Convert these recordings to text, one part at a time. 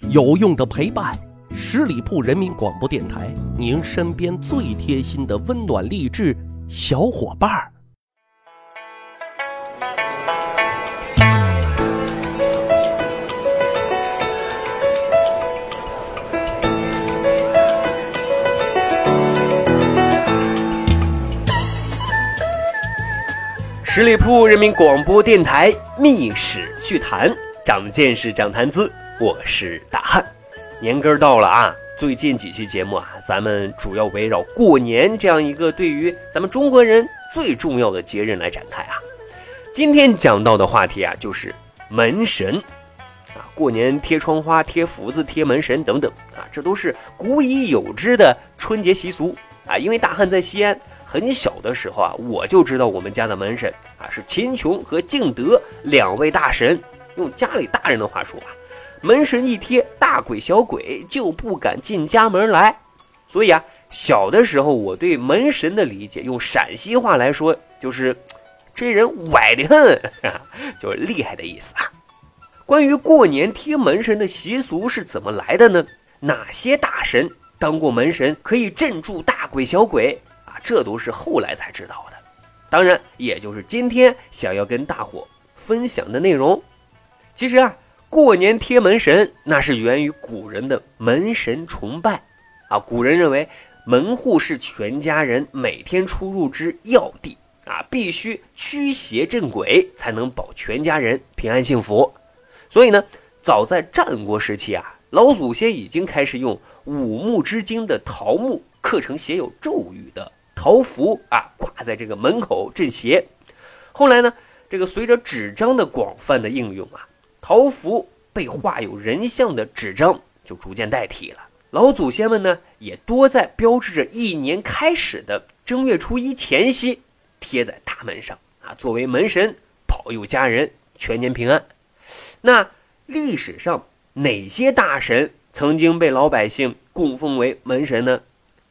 有用的陪伴，十里铺人民广播电台，您身边最贴心的温暖励志小伙伴儿。十里铺人民广播电台《密史趣谈》，长见识，长谈资。我是大汉，年根儿到了啊！最近几期节目啊，咱们主要围绕过年这样一个对于咱们中国人最重要的节日来展开啊。今天讲到的话题啊，就是门神啊，过年贴窗花、贴福字、贴门神等等啊，这都是古已有之的春节习俗啊。因为大汉在西安很小的时候啊，我就知道我们家的门神啊是秦琼和敬德两位大神。用家里大人的话说啊。门神一贴，大鬼小鬼就不敢进家门来。所以啊，小的时候我对门神的理解，用陕西话来说，就是这人歪的很，就是厉害的意思啊。关于过年贴门神的习俗是怎么来的呢？哪些大神当过门神，可以镇住大鬼小鬼啊？这都是后来才知道的。当然，也就是今天想要跟大伙分享的内容。其实啊。过年贴门神，那是源于古人的门神崇拜啊。古人认为门户是全家人每天出入之要地啊，必须驱邪镇鬼，才能保全家人平安幸福。所以呢，早在战国时期啊，老祖先已经开始用五木之精的桃木刻成写有咒语的桃符啊，挂在这个门口镇邪。后来呢，这个随着纸张的广泛的应用啊。桃符被画有人像的纸张就逐渐代替了。老祖先们呢，也多在标志着一年开始的正月初一前夕贴在大门上啊，作为门神保佑家人全年平安。那历史上哪些大神曾经被老百姓供奉为门神呢？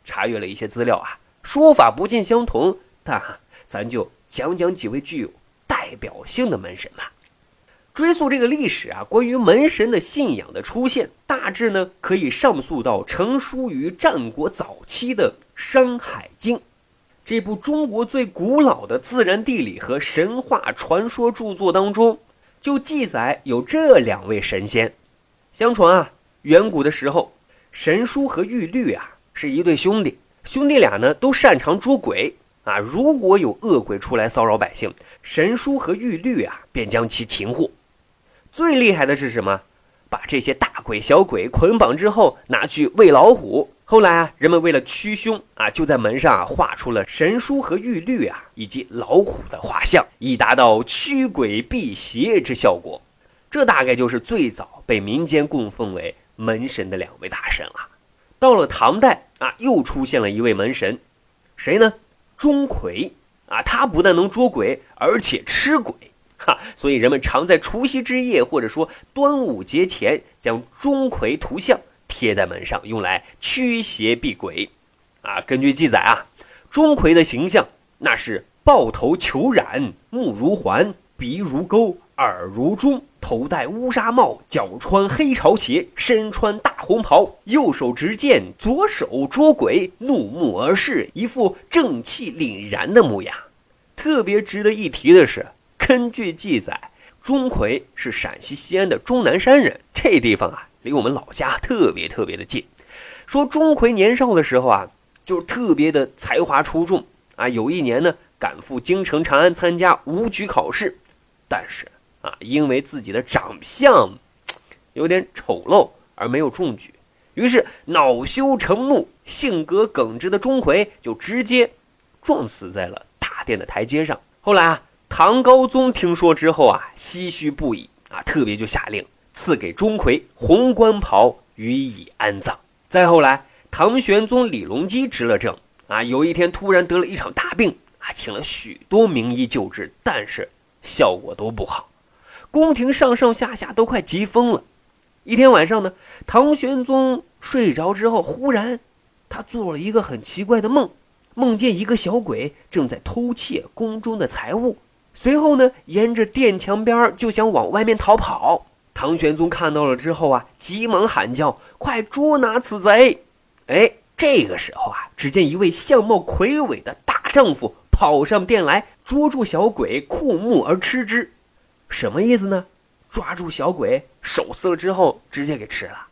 查阅了一些资料啊，说法不尽相同，但咱就讲讲几位具有代表性的门神吧。追溯这个历史啊，关于门神的信仰的出现，大致呢可以上溯到成书于战国早期的《山海经》这部中国最古老的自然地理和神话传说著作当中，就记载有这两位神仙。相传啊，远古的时候，神书和玉律啊是一对兄弟，兄弟俩呢都擅长捉鬼。啊，如果有恶鬼出来骚扰百姓，神书和玉律啊便将其擒获。最厉害的是什么？把这些大鬼小鬼捆绑之后，拿去喂老虎。后来啊，人们为了驱凶啊，就在门上画出了神书和玉律啊，以及老虎的画像，以达到驱鬼辟邪之效果。这大概就是最早被民间供奉为门神的两位大神了。到了唐代啊，又出现了一位门神，谁呢？钟馗啊，他不但能捉鬼，而且吃鬼。哈，所以人们常在除夕之夜，或者说端午节前，将钟馗图像贴在门上，用来驱邪避鬼。啊，根据记载啊，钟馗的形象那是抱头虬髯，目如环，鼻如钩，耳如钟，头戴乌纱帽，脚穿黑朝鞋，身穿大红袍，右手执剑，左手捉鬼，怒目而视，一副正气凛然的模样。特别值得一提的是。根据记载，钟馗是陕西西安的终南山人，这地方啊，离我们老家特别特别的近。说钟馗年少的时候啊，就特别的才华出众啊。有一年呢，赶赴京城长安参加武举考试，但是啊，因为自己的长相有点丑陋而没有中举，于是恼羞成怒，性格耿直的钟馗就直接撞死在了大殿的台阶上。后来啊。唐高宗听说之后啊，唏嘘不已啊，特别就下令赐给钟馗红冠袍，予以安葬。再后来，唐玄宗李隆基执了政啊，有一天突然得了一场大病啊，请了许多名医救治，但是效果都不好，宫廷上上下下都快急疯了。一天晚上呢，唐玄宗睡着之后，忽然他做了一个很奇怪的梦，梦见一个小鬼正在偷窃宫中的财物。随后呢，沿着殿墙边就想往外面逃跑，唐玄宗看到了之后啊，急忙喊叫：“快捉拿此贼！”哎，这个时候啊，只见一位相貌魁伟的大丈夫跑上殿来，捉住小鬼，酷目而吃之。什么意思呢？抓住小鬼，手撕了之后，直接给吃了。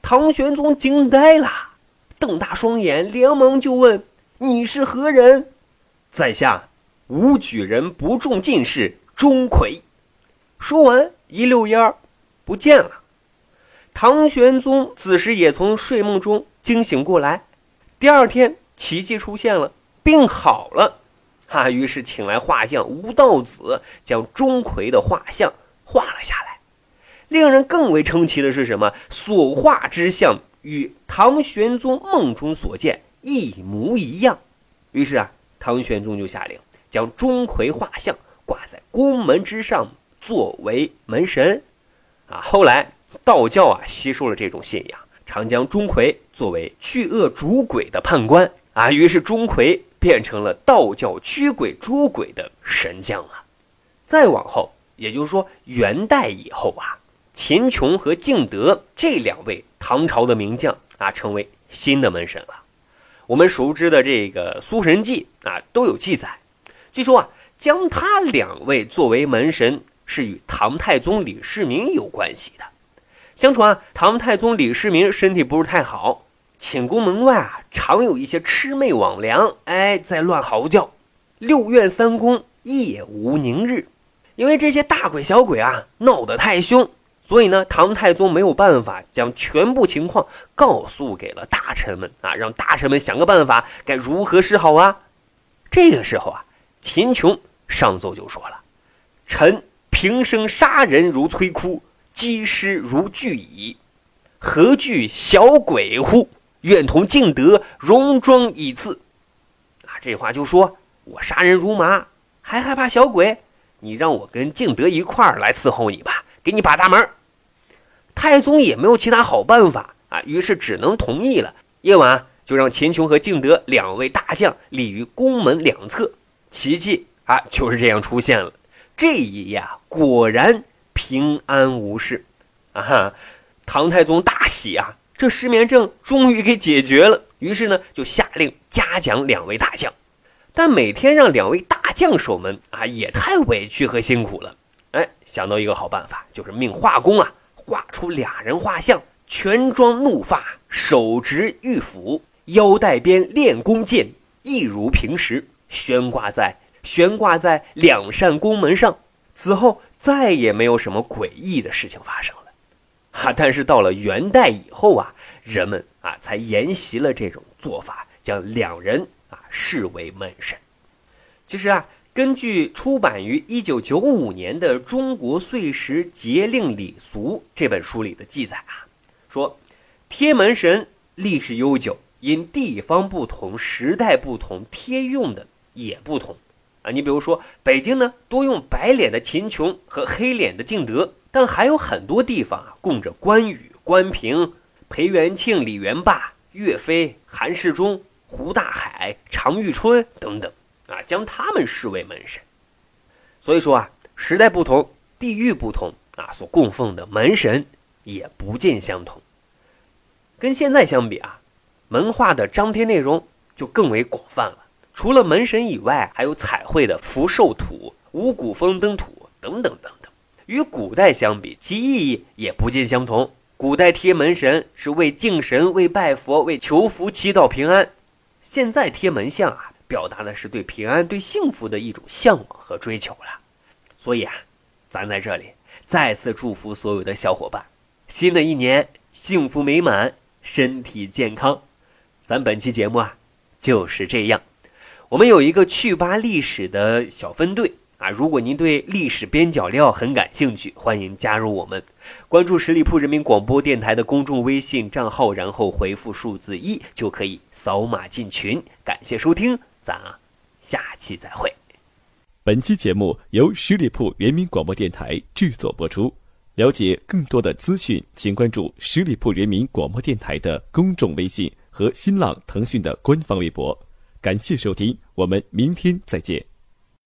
唐玄宗惊呆了，瞪大双眼，连忙就问：“你是何人？”在下武举人不中进士钟馗。说完，一溜烟儿不见了。唐玄宗此时也从睡梦中惊醒过来。第二天，奇迹出现了，病好了。哈，于是请来画匠吴道子，将钟馗的画像画了下来。令人更为称奇的是什么？所画之像与唐玄宗梦中所见一模一样。于是啊，唐玄宗就下令将钟馗画像挂在宫门之上。作为门神，啊，后来道教啊吸收了这种信仰，常将钟馗作为去恶逐鬼的判官啊，于是钟馗变成了道教驱鬼捉鬼的神将啊。再往后，也就是说元代以后啊，秦琼和敬德这两位唐朝的名将啊，成为新的门神了。我们熟知的这个《苏神记》啊都有记载，据说啊，将他两位作为门神。是与唐太宗李世民有关系的。相传啊，唐太宗李世民身体不是太好，寝宫门外啊，常有一些魑魅魍魉，哎，在乱嚎叫。六院三公夜无宁日，因为这些大鬼小鬼啊闹得太凶，所以呢，唐太宗没有办法将全部情况告诉给了大臣们啊，让大臣们想个办法，该如何是好啊？这个时候啊，秦琼上奏就说了：“臣。”平生杀人如摧枯，积尸如聚蚁，何惧小鬼乎？愿同敬德戎装以次。啊，这话就说我杀人如麻，还害怕小鬼？你让我跟敬德一块儿来伺候你吧，给你把大门。太宗也没有其他好办法啊，于是只能同意了。夜晚就让秦琼和敬德两位大将立于宫门两侧，奇迹啊就是这样出现了。这一夜啊，果然平安无事，啊哈！唐太宗大喜啊，这失眠症终于给解决了。于是呢，就下令嘉奖两位大将。但每天让两位大将守门啊，也太委屈和辛苦了。哎，想到一个好办法，就是命画工啊，画出俩人画像，全装怒发，手执玉斧，腰带边练弓箭，一如平时，悬挂在。悬挂在两扇宫门上，此后再也没有什么诡异的事情发生了，哈！但是到了元代以后啊，人们啊才沿袭了这种做法，将两人啊视为门神。其实啊，根据出版于一九九五年的《中国岁时节令礼俗》这本书里的记载啊，说贴门神历史悠久，因地方不同、时代不同，贴用的也不同。啊，你比如说北京呢，多用白脸的秦琼和黑脸的敬德，但还有很多地方啊，供着关羽、关平、裴元庆、李元霸、岳飞、韩世忠、胡大海、常遇春等等啊，将他们视为门神。所以说啊，时代不同，地域不同啊，所供奉的门神也不尽相同。跟现在相比啊，门画的张贴内容就更为广泛了。除了门神以外，还有彩绘的福寿图、五谷丰登图等等等等。与古代相比，其意义也不尽相同。古代贴门神是为敬神、为拜佛、为求福、祈祷平安；现在贴门像啊，表达的是对平安、对幸福的一种向往和追求了。所以啊，咱在这里再次祝福所有的小伙伴，新的一年幸福美满，身体健康。咱本期节目啊，就是这样。我们有一个去吧历史的小分队啊，如果您对历史边角料很感兴趣，欢迎加入我们，关注十里铺人民广播电台的公众微信账号，然后回复数字一就可以扫码进群。感谢收听，咱啊下期再会。本期节目由十里铺人民广播电台制作播出。了解更多的资讯，请关注十里铺人民广播电台的公众微信和新浪、腾讯的官方微博。感谢收听，我们明天再见。